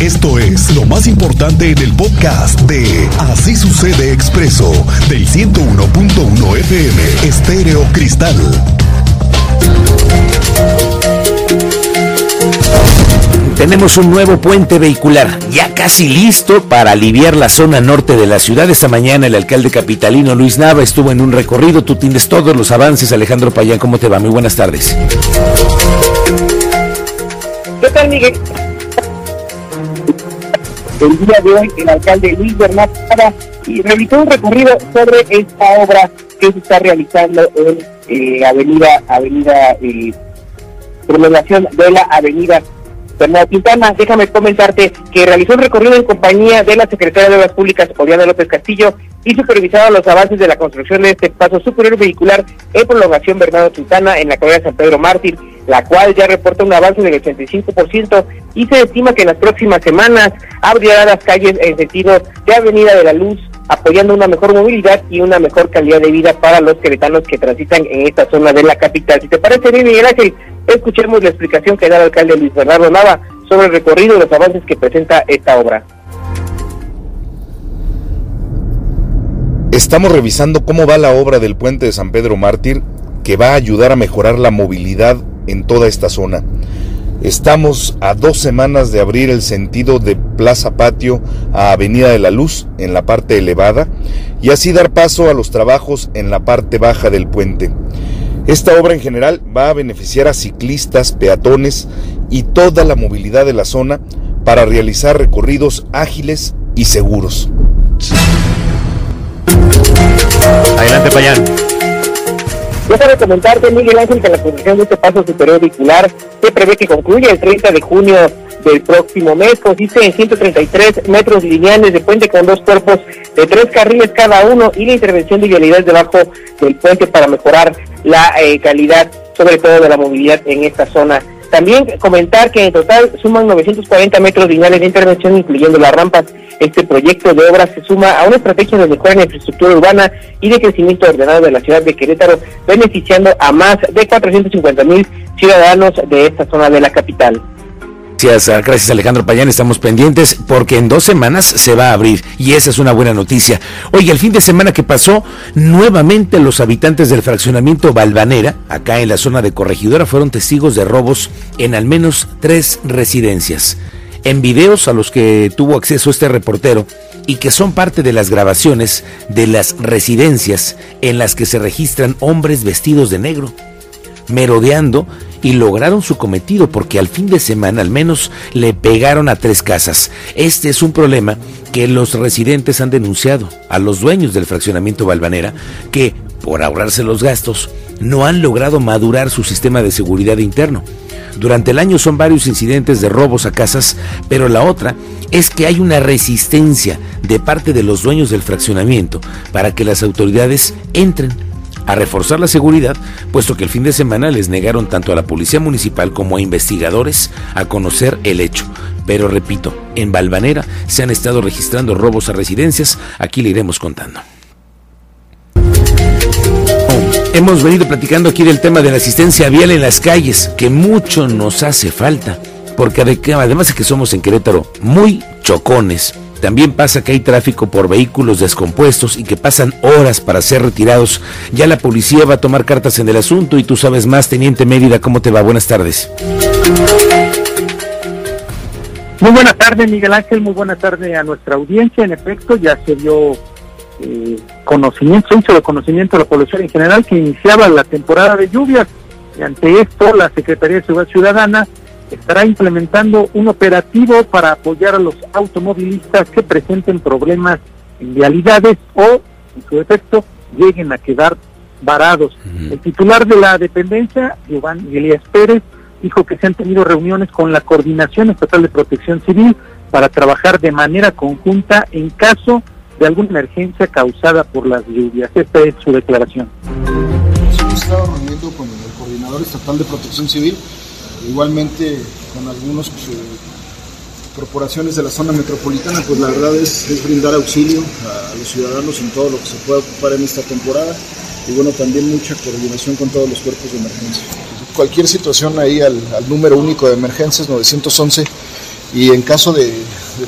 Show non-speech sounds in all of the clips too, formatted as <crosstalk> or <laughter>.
Esto es lo más importante en el podcast de Así sucede expreso del 101.1 FM Estéreo Cristal. Tenemos un nuevo puente vehicular, ya casi listo para aliviar la zona norte de la ciudad. Esta mañana el alcalde capitalino Luis Nava estuvo en un recorrido. Tú tienes todos los avances. Alejandro Payán, ¿cómo te va? Muy buenas tardes. ¿Qué tal, Miguel? El día de hoy, el alcalde Luis Bernat y realizó un recorrido sobre esta obra que se está realizando en eh, Avenida, Avenida, eh, prolongación de la Avenida Bernardo Quintana, déjame comentarte que realizó un recorrido en compañía de la secretaria de Obras Públicas, Oriana López Castillo, y supervisaron los avances de la construcción de este paso superior vehicular en prolongación Bernardo Quintana en la carrera San Pedro Mártir, la cual ya reporta un avance del 85% y se estima que en las próximas semanas abrirá las calles en sentido de Avenida de la Luz, apoyando una mejor movilidad y una mejor calidad de vida para los queretanos que transitan en esta zona de la capital. Si te parece bien, Miguel Ángel, escuchemos la explicación que da el alcalde Luis Bernardo Nava sobre el recorrido y los avances que presenta esta obra. Estamos revisando cómo va la obra del puente de San Pedro Mártir que va a ayudar a mejorar la movilidad en toda esta zona. Estamos a dos semanas de abrir el sentido de Plaza Patio a Avenida de la Luz en la parte elevada y así dar paso a los trabajos en la parte baja del puente. Esta obra en general va a beneficiar a ciclistas, peatones y toda la movilidad de la zona para realizar recorridos ágiles y seguros. Adelante, Payán. Déjame comentarte, Miguel Ángel, que la construcción de este paso superior vehicular se prevé que concluya el 30 de junio del próximo mes. Consiste en 133 metros lineales de puente con dos cuerpos de tres carriles cada uno y la intervención de vialidad debajo del puente para mejorar la eh, calidad, sobre todo de la movilidad en esta zona. También comentar que en total suman 940 metros lineales de intervención, incluyendo las rampas. Este proyecto de obra se suma a una estrategia de mejora en infraestructura urbana y de crecimiento ordenado de la ciudad de Querétaro, beneficiando a más de 450 mil ciudadanos de esta zona de la capital. Gracias, gracias Alejandro Payán, estamos pendientes porque en dos semanas se va a abrir y esa es una buena noticia. Oye, el fin de semana que pasó, nuevamente los habitantes del fraccionamiento Balvanera, acá en la zona de Corregidora, fueron testigos de robos en al menos tres residencias. En videos a los que tuvo acceso este reportero y que son parte de las grabaciones de las residencias en las que se registran hombres vestidos de negro, merodeando y lograron su cometido porque al fin de semana al menos le pegaron a tres casas. Este es un problema que los residentes han denunciado a los dueños del fraccionamiento Balvanera que, por ahorrarse los gastos, no han logrado madurar su sistema de seguridad interno. Durante el año son varios incidentes de robos a casas, pero la otra es que hay una resistencia de parte de los dueños del fraccionamiento para que las autoridades entren a reforzar la seguridad, puesto que el fin de semana les negaron tanto a la Policía Municipal como a investigadores a conocer el hecho. Pero repito, en Balvanera se han estado registrando robos a residencias, aquí le iremos contando. Hemos venido platicando aquí del tema de la asistencia vial en las calles, que mucho nos hace falta, porque además de que somos en Querétaro muy chocones, también pasa que hay tráfico por vehículos descompuestos y que pasan horas para ser retirados. Ya la policía va a tomar cartas en el asunto y tú sabes más, Teniente Mérida, ¿cómo te va? Buenas tardes. Muy buenas tardes, Miguel Ángel. Muy buenas tardes a nuestra audiencia. En efecto, ya se dio eh, conocimiento, se hizo de conocimiento a la población en general que iniciaba la temporada de lluvias. Y ante esto, la Secretaría de Seguridad Ciudadana estará implementando un operativo para apoyar a los automovilistas que presenten problemas en vialidades o, en su efecto, lleguen a quedar varados. El titular de la dependencia, Giovanni Elías Pérez, dijo que se han tenido reuniones con la Coordinación Estatal de Protección Civil para trabajar de manera conjunta en caso de alguna emergencia causada por las lluvias. Esta es su declaración. Hemos estado reuniendo con el Coordinador Estatal de Protección Civil igualmente con algunas eh, corporaciones de la zona metropolitana, pues la verdad es, brindar auxilio a, los ciudadanos en todo lo que se pueda ocupar en esta temporada y bueno, también mucha coordinación con todos los cuerpos de emergencia. Cualquier situación ahí al, número único de emergencias 911 y en caso de,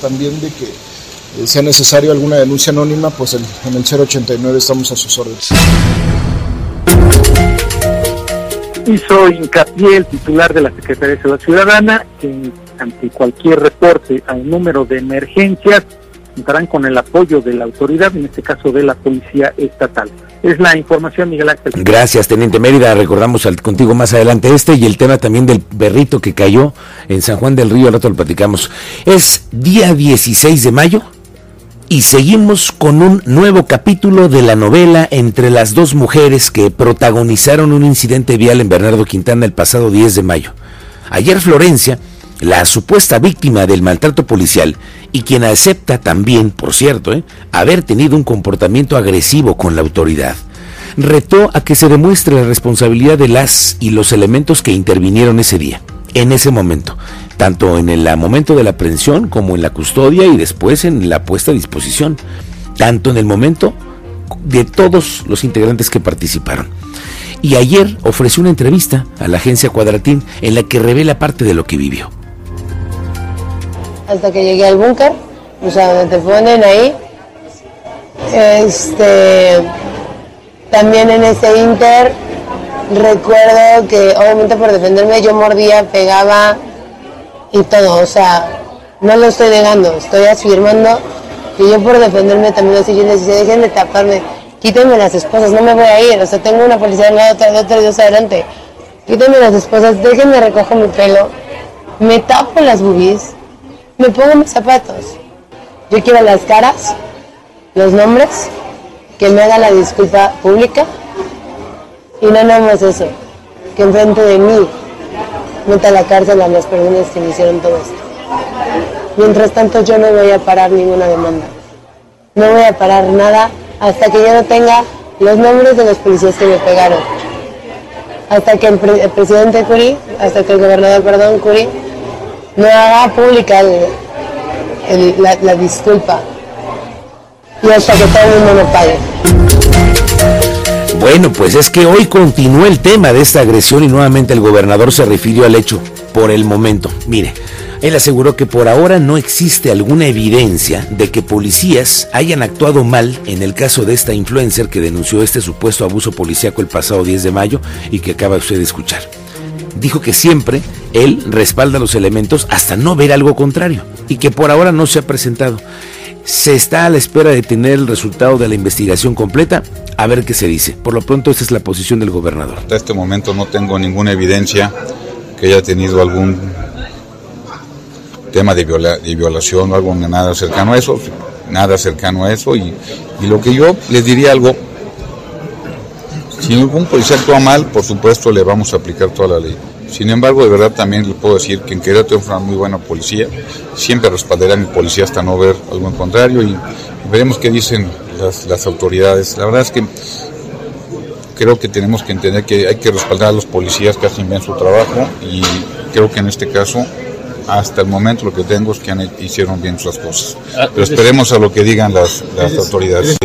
también de que sea necesario alguna denuncia anónima, pues en el 089 estamos a sus órdenes. Hizo hincapié el titular de la Secretaría de Seguridad Ciudadana que ante cualquier reporte a un número de emergencias contarán con el apoyo de la autoridad, en este caso de la Policía Estatal. Es la información, Miguel Ángel. Gracias, Teniente Mérida. Recordamos al, contigo más adelante este y el tema también del berrito que cayó en San Juan del Río, al rato lo platicamos. Es día 16 de mayo y seguimos con un nuevo capítulo de la novela entre las dos mujeres que protagonizaron un incidente vial en Bernardo Quintana el pasado 10 de mayo. Ayer Florencia la supuesta víctima del maltrato policial y quien acepta también, por cierto, ¿eh? haber tenido un comportamiento agresivo con la autoridad. Retó a que se demuestre la responsabilidad de las y los elementos que intervinieron ese día, en ese momento, tanto en el momento de la aprehensión como en la custodia y después en la puesta a disposición, tanto en el momento de todos los integrantes que participaron. Y ayer ofreció una entrevista a la agencia Cuadratín en la que revela parte de lo que vivió hasta que llegué al búnker, o sea, donde te ponen ahí. Este, también en ese inter recuerdo que obviamente por defenderme yo mordía, pegaba y todo, o sea, no lo estoy negando, estoy afirmando que yo por defenderme también así yo les decía, dejen de taparme, quítenme las esposas, no me voy a ir, o sea, tengo una policía al lado, otra, otra, dos adelante, quítenme las esposas, déjenme recojo mi pelo, me tapo las boobies, me pongo mis zapatos. Yo quiero las caras, los nombres, que me haga la disculpa pública y no nada más eso, que enfrente de mí meta a la cárcel a las personas que me hicieron todo esto. Mientras tanto yo no voy a parar ninguna demanda. No voy a parar nada hasta que yo no tenga los nombres de los policías que me pegaron. Hasta que el, presidente Curi, hasta que el gobernador, perdón, Curi, no haga pública la, disculpa y hasta que todo el mundo lo pague. Bueno, pues es que hoy continúa el tema de esta agresión y nuevamente el gobernador se refirió al hecho por el momento. Mire, él aseguró que por ahora no existe alguna evidencia de que policías hayan actuado mal en el caso de esta influencer que denunció este supuesto abuso policíaco el pasado 10 de mayo y que acaba usted de escuchar dijo que siempre él respalda los elementos hasta no ver algo contrario y que por ahora no se ha presentado. Se está a la espera de tener el resultado de la investigación completa, a ver qué se dice. Por lo pronto, esa es la posición del gobernador. Hasta este momento no tengo ninguna evidencia que haya tenido algún tema de, violación o algo nada cercano a eso, nada cercano a eso. Y, y lo que yo les diría algo, si algún policía actúa mal, por supuesto le vamos a aplicar toda la ley. Sin embargo, de verdad también le puedo decir que en Querétaro tenemos una muy buena policía. Siempre respaldará a mi policía hasta no ver algo en contrario y veremos qué dicen las, las autoridades. La verdad es que creo que tenemos que entender que hay que respaldar a los policías que hacen bien su trabajo y creo que en este caso hasta el momento lo que tengo es que han, hicieron bien sus cosas. Ah, Pero esperemos a lo que digan las, las autoridades.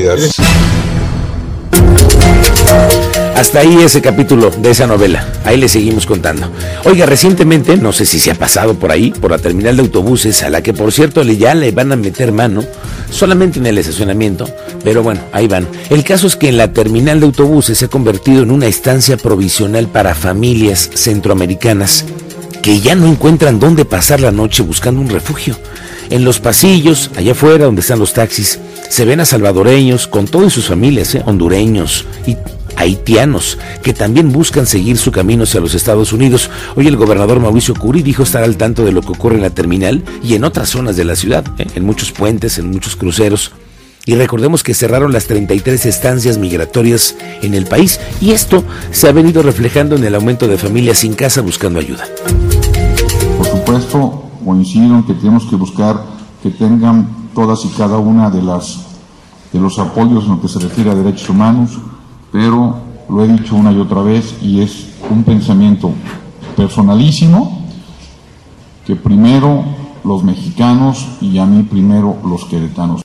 Hasta ahí ese capítulo de esa novela. Ahí le seguimos contando. Oiga, recientemente, no sé si se ha pasado por ahí, por la terminal de autobuses, a la que por cierto ya le van a meter mano, solamente en el estacionamiento, pero bueno, ahí van. El caso es que en la terminal de autobuses se ha convertido en una estancia provisional para familias centroamericanas que ya no encuentran dónde pasar la noche buscando un refugio. En los pasillos, allá afuera donde están los taxis, se ven a salvadoreños con todas sus familias, ¿eh? hondureños y haitianos que también buscan seguir su camino hacia los Estados Unidos. Hoy el gobernador Mauricio Curi dijo estar al tanto de lo que ocurre en la terminal y en otras zonas de la ciudad, ¿eh? en muchos puentes, en muchos cruceros. Y recordemos que cerraron las 33 estancias migratorias en el país y esto se ha venido reflejando en el aumento de familias sin casa buscando ayuda. Por supuesto, coincido en que tenemos que buscar que tengan todas y cada una de las de los apoyos en lo que se refiere a derechos humanos, pero lo he dicho una y otra vez y es un pensamiento personalísimo que primero los mexicanos y a mí primero los queretanos.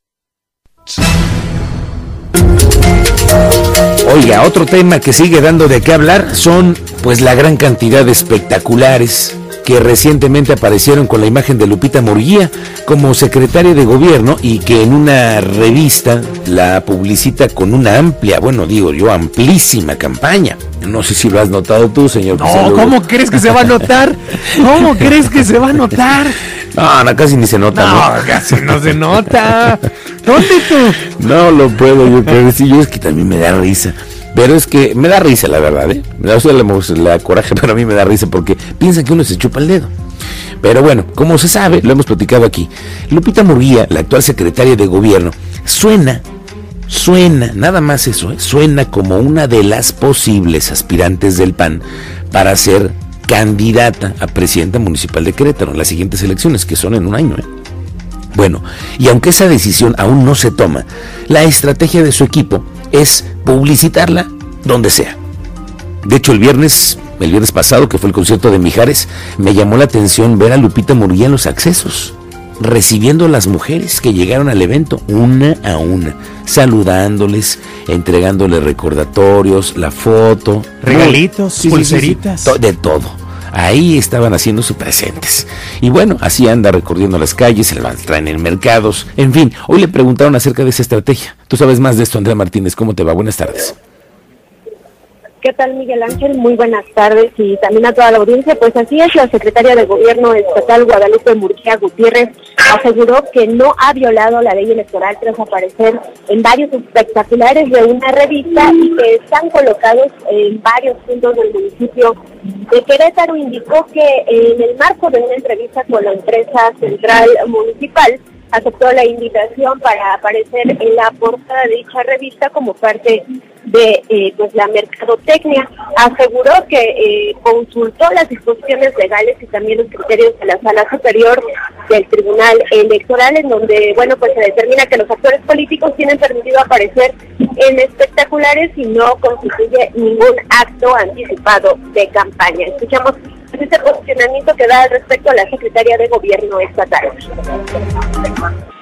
Oiga, otro tema que sigue dando de qué hablar son pues la gran cantidad de espectaculares que recientemente aparecieron con la imagen de Lupita Murguía como secretaria de gobierno y que en una revista la publicita con una amplia, bueno, digo yo, amplísima campaña. No sé si lo has notado tú, señor. No, ¿cómo crees que se va a notar? ¿Cómo crees que se va a notar? <laughs> No, no, casi ni se nota. No, casi no se nota. ¿Dónde tú? No lo puedo yo creer. Sí, yo es que también me da risa. Pero es que me da risa, la verdad, ¿eh? Me da la, la coraje, <laughs> pero a mí me da risa porque piensan que uno se chupa el dedo. Pero bueno, como se sabe, lo hemos platicado aquí, Lupita Murguía, la actual secretaria de gobierno, suena, suena, nada más eso, ¿eh? suena como una de las posibles aspirantes del PAN para ser candidata a presidenta municipal de Querétaro en las siguientes elecciones, que son en un año. ¿eh? Bueno, y aunque esa decisión aún no se toma, la estrategia de su equipo es publicitarla donde sea. De hecho, el viernes, el viernes pasado, que fue el concierto de Mijares, me llamó la atención ver a Lupita Murguía en los accesos, recibiendo a las mujeres que llegaron al evento una a una, saludándoles, entregándoles recordatorios, la foto. Regalitos, pulseritas. de todo ahí estaban haciéndose presentes. Y bueno, así anda recorriendo las calles, se traen en mercados, en fin. Hoy le preguntaron acerca de esa estrategia. Tú sabes más de esto, Andrea Martínez. ¿Cómo te va? Buenas tardes. ¿Qué tal, Miguel Ángel? Muy buenas tardes y también a toda la audiencia. Pues así es, la secretaria de Gobierno estatal Guadalupe Murguía Gutiérrez aseguró que no ha violado la ley electoral tras aparecer en varios espectaculares de una revista y que están colocados en varios puntos del municipio de Querétaro. Indicó que en el marco de una entrevista con la empresa central municipal, aceptó la invitación para aparecer en la portada de dicha revista como parte de eh, pues la mercadotecnia. Aseguró que eh, consultó las disposiciones legales y también los criterios de la sala superior del Tribunal Electoral, en donde bueno pues se determina que los actores políticos tienen permitido aparecer en espectaculares y no constituye ningún acto anticipado de campaña. Escuchamos este posicionamiento que da respecto a la secretaria de Gobierno estatal.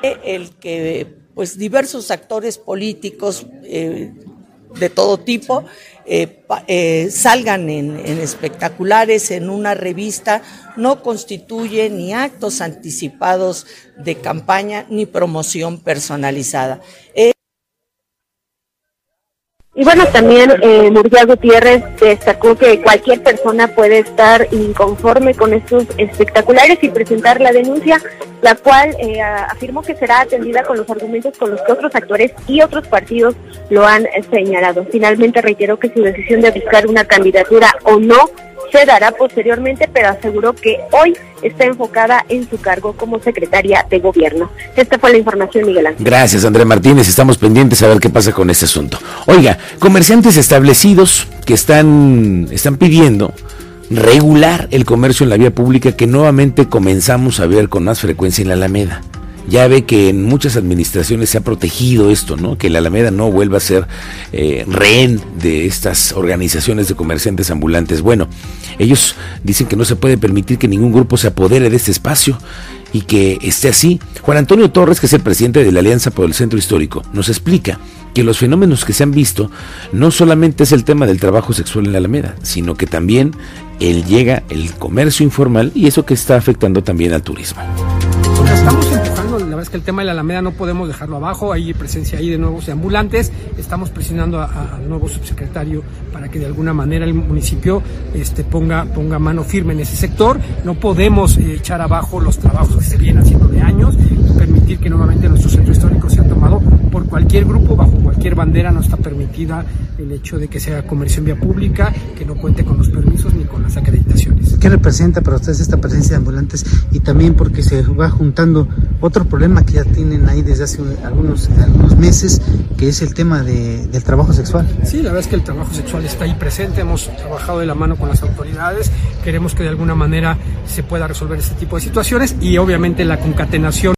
El que pues diversos actores políticos eh, de todo tipo eh, eh, salgan en, espectaculares, en una revista, no constituye ni actos anticipados de campaña ni promoción personalizada. Y bueno, también eh, Gutiérrez destacó que cualquier persona puede estar inconforme con estos espectaculares y presentar la denuncia, la cual eh, afirmó que será atendida con los argumentos con los que otros actores y otros partidos lo han señalado. Finalmente reiteró que su decisión de buscar una candidatura o no se dará posteriormente, pero aseguró que hoy está enfocada en su cargo como secretaria de gobierno. Esta fue la información, Miguel Ángel. Gracias, André Martínez. Estamos pendientes a ver qué pasa con este asunto. Oiga, comerciantes establecidos que están, están pidiendo regular el comercio en la vía pública que nuevamente comenzamos a ver con más frecuencia en la Alameda ya ve que en muchas administraciones se ha protegido esto, ¿no? Que la Alameda no vuelva a ser eh, rehén de estas organizaciones de comerciantes ambulantes. Bueno, ellos dicen que no se puede permitir que ningún grupo se apodere de este espacio y que esté así. Juan Antonio Torres, que es el presidente de la Alianza por el Centro Histórico, nos explica que los fenómenos que se han visto no solamente es el tema del trabajo sexual en la Alameda, sino que también él llega el comercio informal y eso que está afectando también al turismo. Verdad es que el tema de la Alameda no podemos dejarlo abajo, hay presencia ahí de nuevos ambulantes, estamos presionando al nuevo subsecretario para que de alguna manera el municipio este, ponga, ponga mano firme en ese sector, no podemos eh, echar abajo los trabajos que se vienen haciendo de años y permitir que nuevamente nuestro centro histórico sea tomado por cualquier grupo, bajo cualquier bandera, no está permitida el hecho de que sea comercio en vía pública, que no cuente con los permisos ni con las acreditaciones. ¿Qué representa para ustedes esta presencia de ambulantes y también porque se va juntando otro problema que ya tienen ahí desde hace algunos, algunos meses, que es el tema de, del trabajo sexual? Sí, la verdad es que el trabajo sexual está ahí presente, hemos trabajado de la mano con las autoridades, queremos que de alguna manera se pueda resolver este tipo de situaciones y obviamente la concatenación